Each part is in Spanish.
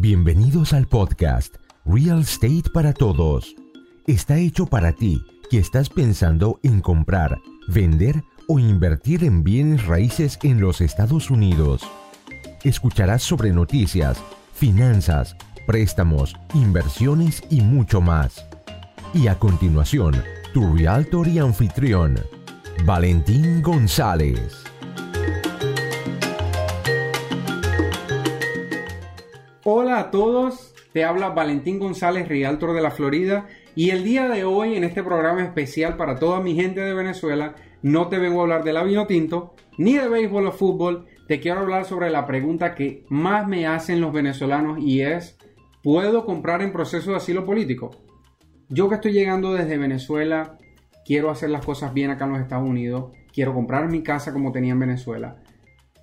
Bienvenidos al podcast Real Estate para Todos. Está hecho para ti que estás pensando en comprar, vender o invertir en bienes raíces en los Estados Unidos. Escucharás sobre noticias, finanzas, préstamos, inversiones y mucho más. Y a continuación, tu realtor y anfitrión, Valentín González. Hola a todos, te habla Valentín González, Realtor de la Florida, y el día de hoy en este programa especial para toda mi gente de Venezuela, no te vengo a hablar de la vino tinto, ni de béisbol o fútbol, te quiero hablar sobre la pregunta que más me hacen los venezolanos y es, ¿puedo comprar en proceso de asilo político? Yo que estoy llegando desde Venezuela, quiero hacer las cosas bien acá en los Estados Unidos, quiero comprar mi casa como tenía en Venezuela.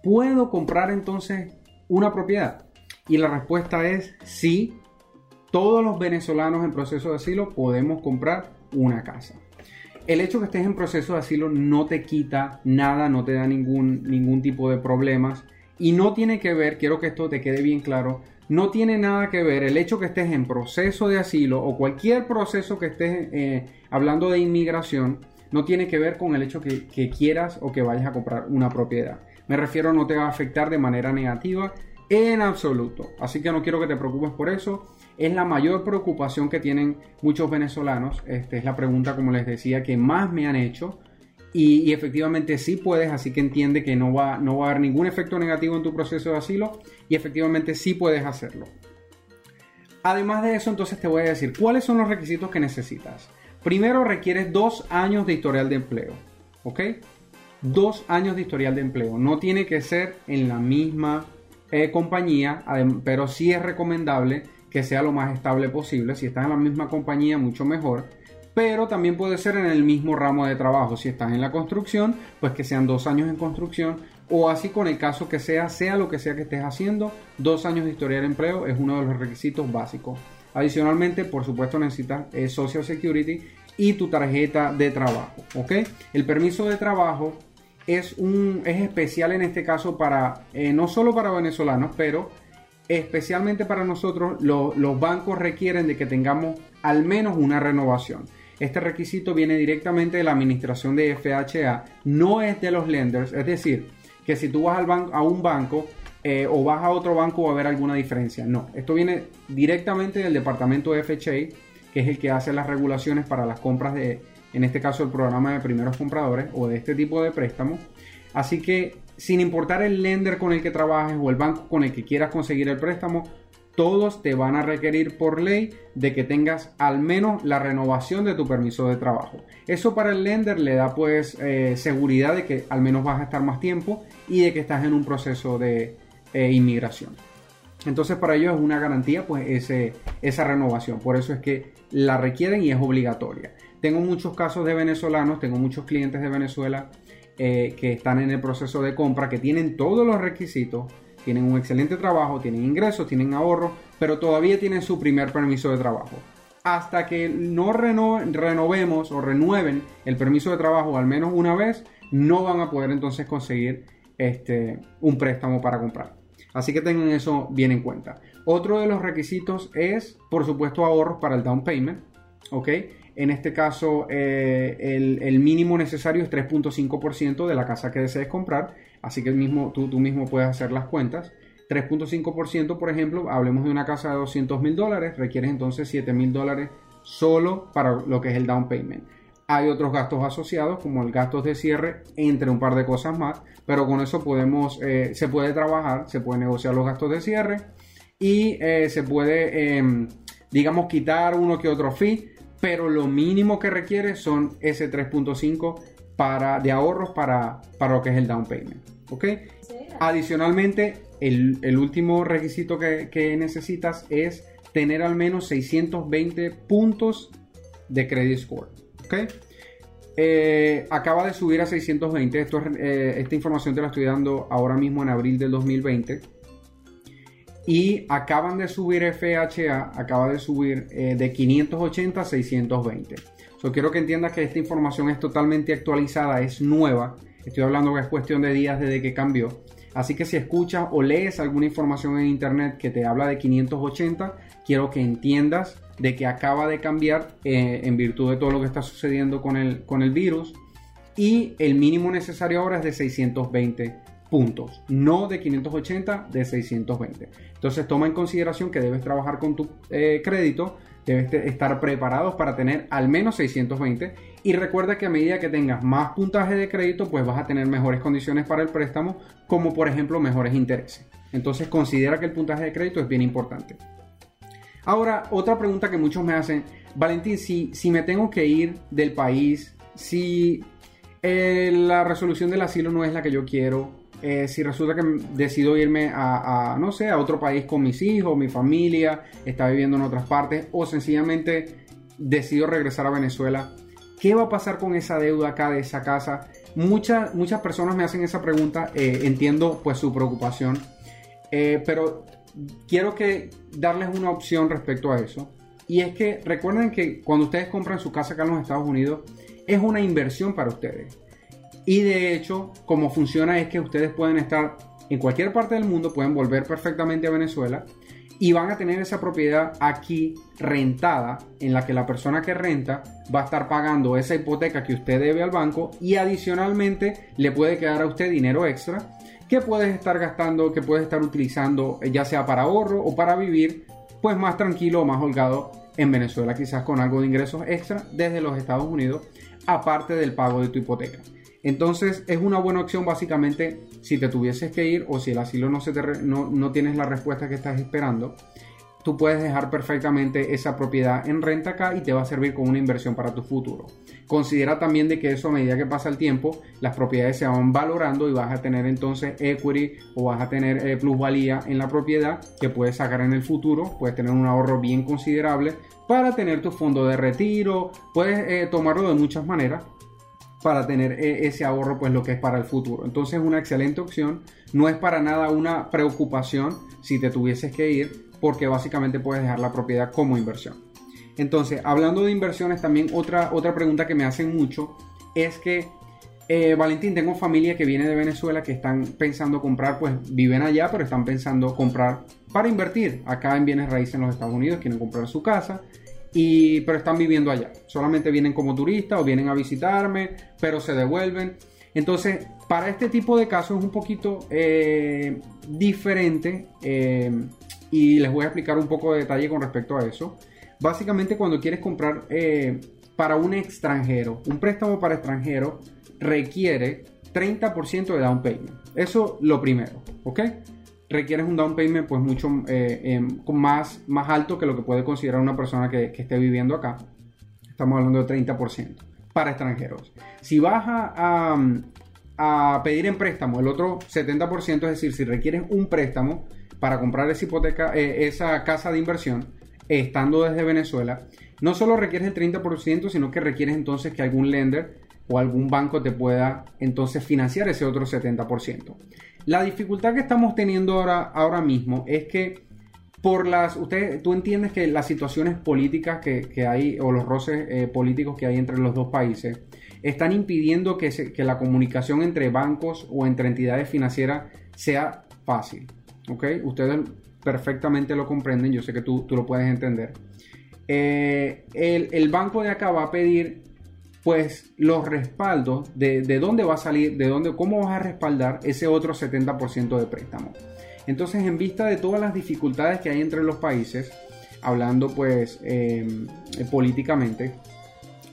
¿Puedo comprar entonces una propiedad? Y la respuesta es sí. Todos los venezolanos en proceso de asilo podemos comprar una casa. El hecho que estés en proceso de asilo no te quita nada, no te da ningún, ningún tipo de problemas y no tiene que ver, quiero que esto te quede bien claro, no tiene nada que ver el hecho que estés en proceso de asilo o cualquier proceso que estés eh, hablando de inmigración, no tiene que ver con el hecho que, que quieras o que vayas a comprar una propiedad. Me refiero, no te va a afectar de manera negativa en absoluto. Así que no quiero que te preocupes por eso. Es la mayor preocupación que tienen muchos venezolanos. Esta es la pregunta, como les decía, que más me han hecho. Y, efectivamente sí puedes, así que entiende que no va, no va a haber ningún efecto negativo en tu proceso de asilo. Y efectivamente sí puedes hacerlo. Además de eso, entonces te voy a decir cuáles son los requisitos que necesitas. Primero requieres dos años de historial de empleo. ¿Ok? Dos años de historial de empleo. No tiene que ser en la misma eh, compañía, pero sí es recomendable que sea lo más estable posible. Si estás en la misma compañía, mucho mejor. Pero también puede ser en el mismo ramo de trabajo. Si estás en la construcción, pues que sean dos años en construcción. O así con el caso que sea, sea lo que sea que estés haciendo, dos años de historia de empleo es uno de los requisitos básicos. Adicionalmente, por supuesto, necesitas eh, Social Security y tu tarjeta de trabajo. ¿ok? El permiso de trabajo es, un, es especial en este caso para, eh, no solo para venezolanos, pero especialmente para nosotros, los bancos requieren de que tengamos al menos una renovación. Este requisito viene directamente de la administración de FHA, no es de los lenders, es decir, que si tú vas al a un banco eh, o vas a otro banco va a haber alguna diferencia. No, esto viene directamente del departamento de FHA, que es el que hace las regulaciones para las compras de, en este caso el programa de primeros compradores o de este tipo de préstamos. Así que sin importar el lender con el que trabajes o el banco con el que quieras conseguir el préstamo, todos te van a requerir por ley de que tengas al menos la renovación de tu permiso de trabajo. Eso para el lender le da pues eh, seguridad de que al menos vas a estar más tiempo y de que estás en un proceso de eh, inmigración. Entonces para ellos es una garantía pues esa renovación. Por eso es que la requieren y es obligatoria. Tengo muchos casos de venezolanos, tengo muchos clientes de Venezuela eh, que están en el proceso de compra, que tienen todos los requisitos, tienen un excelente trabajo, tienen ingresos, tienen ahorros, pero todavía tienen su primer permiso de trabajo. Hasta que no renovemos o renueven el permiso de trabajo al menos una vez, no van a poder entonces conseguir este, un préstamo para comprar. Así que tengan eso bien en cuenta. Otro de los requisitos es, por supuesto, ahorros para el down payment. ¿Ok? En este caso, eh, el, mínimo necesario es 3.5% de la casa que desees comprar, así que tú mismo puedes hacer las cuentas. 3.5%, por ejemplo, hablemos de una casa de 200 mil dólares, requieres entonces 7 mil dólares solo para lo que es el down payment. Hay otros gastos asociados, como el gastos de cierre, entre un par de cosas más, pero con eso podemos, eh, se puede trabajar, se puede negociar los gastos de cierre y eh, se puede, em, digamos, quitar uno que otro fee pero lo mínimo que requiere son ese 3.5 para, de ahorros para, para lo que es el down payment. ¿ok? Adicionalmente, el, último requisito que, necesitas es tener al menos 620 puntos de credit score. ¿ok? Eh, acaba de subir a 620. Esto, eh, esta información te la estoy dando ahora mismo en abril del 2020 y acaban de subir FHA, acaba de subir eh, de 580 a 620. Yo quiero que entiendas que esta información es totalmente actualizada, es nueva. Estoy hablando que es cuestión de días desde que cambió. Así que si escuchas o lees alguna información en internet que te habla de 580, quiero que entiendas de que acaba de cambiar eh, en virtud de todo lo que está sucediendo con el, con el virus y el mínimo necesario ahora es de 620 puntos, no de 580, de 620. Entonces toma en consideración que debes trabajar con tu eh, crédito, debes estar preparados para tener al menos 620 y recuerda que a medida que tengas más puntaje de crédito, pues vas a tener mejores condiciones para el préstamo, como por ejemplo mejores intereses. Entonces considera que el puntaje de crédito es bien importante. Ahora, otra pregunta que muchos me hacen, Valentín, si, si me tengo que ir del país, si eh, la resolución del asilo no es la que yo quiero, eh, si resulta que decido irme a, no sé, a otro país con mis hijos, mi familia, está viviendo en otras partes, o sencillamente decido regresar a Venezuela, ¿qué va a pasar con esa deuda acá de esa casa? Muchas, muchas personas me hacen esa pregunta, eh, entiendo pues su preocupación, eh, pero quiero que darles una opción respecto a eso. Y es que recuerden que cuando ustedes compran su casa acá en los Estados Unidos, es una inversión para ustedes. Y de hecho, como funciona es que ustedes pueden estar en cualquier parte del mundo, pueden volver perfectamente a Venezuela y van a tener esa propiedad aquí rentada en la que la persona que renta va a estar pagando esa hipoteca que usted debe al banco y adicionalmente le puede quedar a usted dinero extra que puedes estar gastando, que puedes estar utilizando eh, ya sea para ahorro o para vivir pues más tranquilo o más holgado en Venezuela quizás con algo de ingresos extra desde los Estados Unidos aparte del pago de tu hipoteca. Entonces es una buena opción básicamente si te tuvieses que ir o si el asilo no, se te no, tienes la respuesta que estás esperando, tú puedes dejar perfectamente esa propiedad en renta acá y te va a servir como una inversión para tu futuro. Considera también de que eso a medida que pasa el tiempo, las propiedades se van valorando y vas a tener entonces equity o vas a tener eh, plusvalía en la propiedad que puedes sacar en el futuro, puedes tener un ahorro bien considerable para tener tu fondo de retiro, puedes eh, tomarlo de muchas maneras para tener eh, ese ahorro, pues lo que es para el futuro. Entonces es una excelente opción, no es para nada una preocupación si te tuvieses que ir, porque básicamente puedes dejar la propiedad como inversión. Entonces, hablando de inversiones, también otra, otra pregunta que me hacen mucho es que, eh, Valentín, tengo familia que viene de Venezuela que están pensando comprar, pues viven allá, pero están pensando comprar para invertir acá en bienes raíces en los Estados Unidos, quieren comprar su casa y, pero están viviendo allá. Solamente vienen como turistas o vienen a visitarme, pero se devuelven. Entonces, para este tipo de casos es un poquito eh, diferente eh, y les voy a explicar un poco de detalle con respecto a eso. Básicamente, cuando quieres comprar eh, para un extranjero, un préstamo para extranjero requiere 30% de down payment. Eso lo primero, ¿ok? Requieres un down payment pues mucho eh, em, más, más alto que lo que puede considerar una persona que, esté viviendo acá. Estamos hablando de 30% para extranjeros. Si vas a, a, pedir en préstamo el otro 70%, es decir, si requieres un préstamo para comprar esa hipoteca, eh, esa casa de inversión, estando desde Venezuela, no solo requieres el 30%, sino que requieres entonces que algún lender o algún banco te pueda entonces financiar ese otro 70%. La dificultad que estamos teniendo ahora, ahora mismo es que por las, usted, tú entiendes que las situaciones políticas que, hay o los roces eh, políticos que hay entre los dos países están impidiendo que, que, la comunicación entre bancos o entre entidades financieras sea fácil. ¿Ok? Ustedes perfectamente lo comprenden, yo sé que tú, tú lo puedes entender. Eh, el, el, banco de acá va a pedir pues los respaldos de, dónde va a salir, de dónde, cómo vas a respaldar ese otro 70% de préstamo. Entonces, en vista de todas las dificultades que hay entre los países, hablando pues em, políticamente,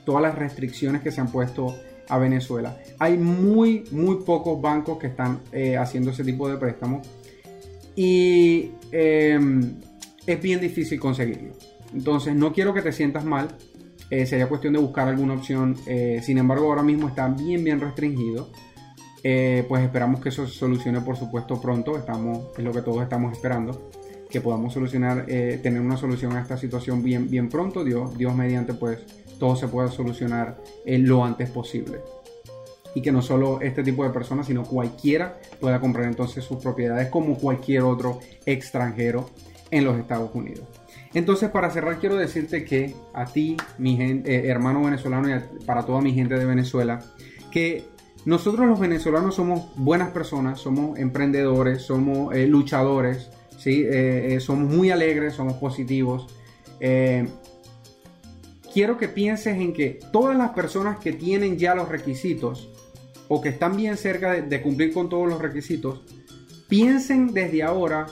todas las restricciones que se han puesto a Venezuela, hay muy, muy pocos bancos que están eh, haciendo ese tipo de préstamos y em, es bien difícil conseguirlo. Entonces, no quiero que te sientas mal eh, sería cuestión de buscar alguna opción. Eh, sin embargo, ahora mismo está bien, bien restringido. Eh, pues esperamos que eso se solucione, por supuesto, pronto. Estamos, es lo que todos estamos esperando. Que podamos solucionar, tener una solución a esta situación bien, bien pronto. Dios, Dios mediante, pues todo se pueda solucionar lo antes posible. Y que no solo este tipo de personas, sino cualquiera pueda comprar entonces sus propiedades como cualquier otro extranjero en los Estados Unidos. Entonces, para cerrar, quiero decirte que a ti, mi eh, hermano venezolano, y para toda mi gente de Venezuela, que nosotros los venezolanos somos buenas personas, somos emprendedores, somos eh, luchadores, ¿sí? Eh, somos muy alegres, somos positivos. quiero que pienses en que todas las personas que tienen ya los requisitos o que están bien cerca de cumplir con todos los requisitos, piensen desde ahora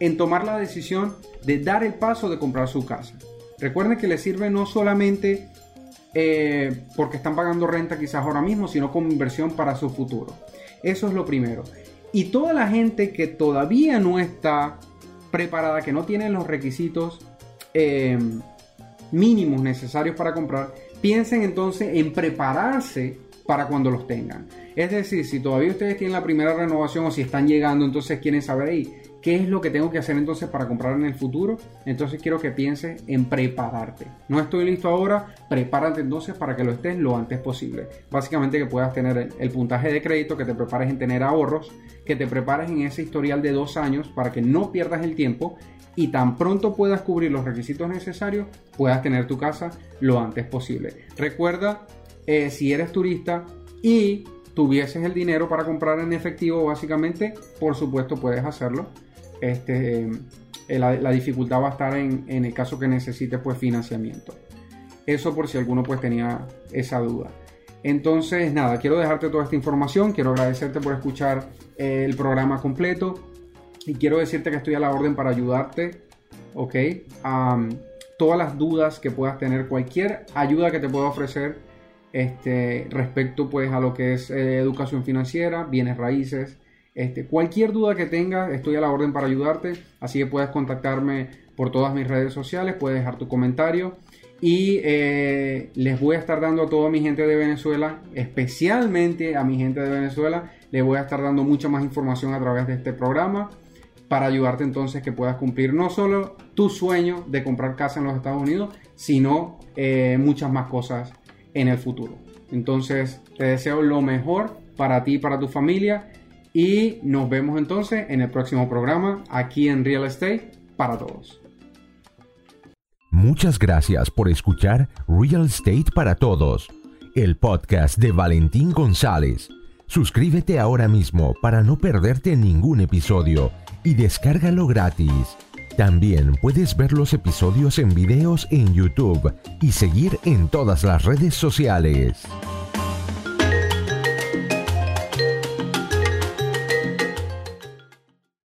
en tomar la decisión de dar el paso de comprar su casa. Recuerden que les sirve no solamente eh, porque están pagando renta quizás ahora mismo, sino como inversión para su futuro. Eso es lo primero. Y toda la gente que todavía no está preparada, que no tiene los requisitos eh, mínimos necesarios para comprar, piensen entonces en prepararse para cuando los tengan. Es decir, si todavía ustedes tienen la primera renovación o si están llegando, entonces quieren saber ahí ¿Qué es lo que tengo que hacer entonces para comprar en el futuro? Entonces quiero que pienses en prepararte. No estoy listo ahora, prepárate entonces para que lo estés lo antes posible. Básicamente que puedas tener el, puntaje de crédito, que te prepares en tener ahorros, que te prepares en ese historial de dos años para que no pierdas el tiempo y tan pronto puedas cubrir los requisitos necesarios, puedas tener tu casa lo antes posible. Recuerda, eh, si eres turista y tuvieses el dinero para comprar en efectivo, básicamente, por supuesto puedes hacerlo este, eh, la, dificultad va a estar en, el caso que necesites pues financiamiento. Eso por si alguno pues tenía esa duda. Entonces, nada, quiero dejarte toda esta información, quiero agradecerte por escuchar eh, el programa completo y quiero decirte que estoy a la orden para ayudarte, ¿ok? todas las dudas que puedas tener, cualquier ayuda que te pueda ofrecer este, respecto pues a lo que es eh, educación financiera, bienes raíces, este, cualquier duda que tengas, estoy a la orden para ayudarte, así que puedes contactarme por todas mis redes sociales, puedes dejar tu comentario y eh, les voy a estar dando a toda mi gente de Venezuela, especialmente a mi gente de Venezuela, les voy a estar dando mucha más información a través de este programa para ayudarte entonces que puedas cumplir no solo tu sueño de comprar casa en los Estados Unidos, sino eh, muchas más cosas en el futuro. Entonces, te deseo lo mejor para ti y para tu familia y nos vemos entonces en el próximo programa aquí en Real Estate para todos. Muchas gracias por escuchar Real Estate para Todos, el podcast de Valentín González. Suscríbete ahora mismo para no perderte ningún episodio y descárgalo gratis. También puedes ver los episodios en videos en YouTube y seguir en todas las redes sociales.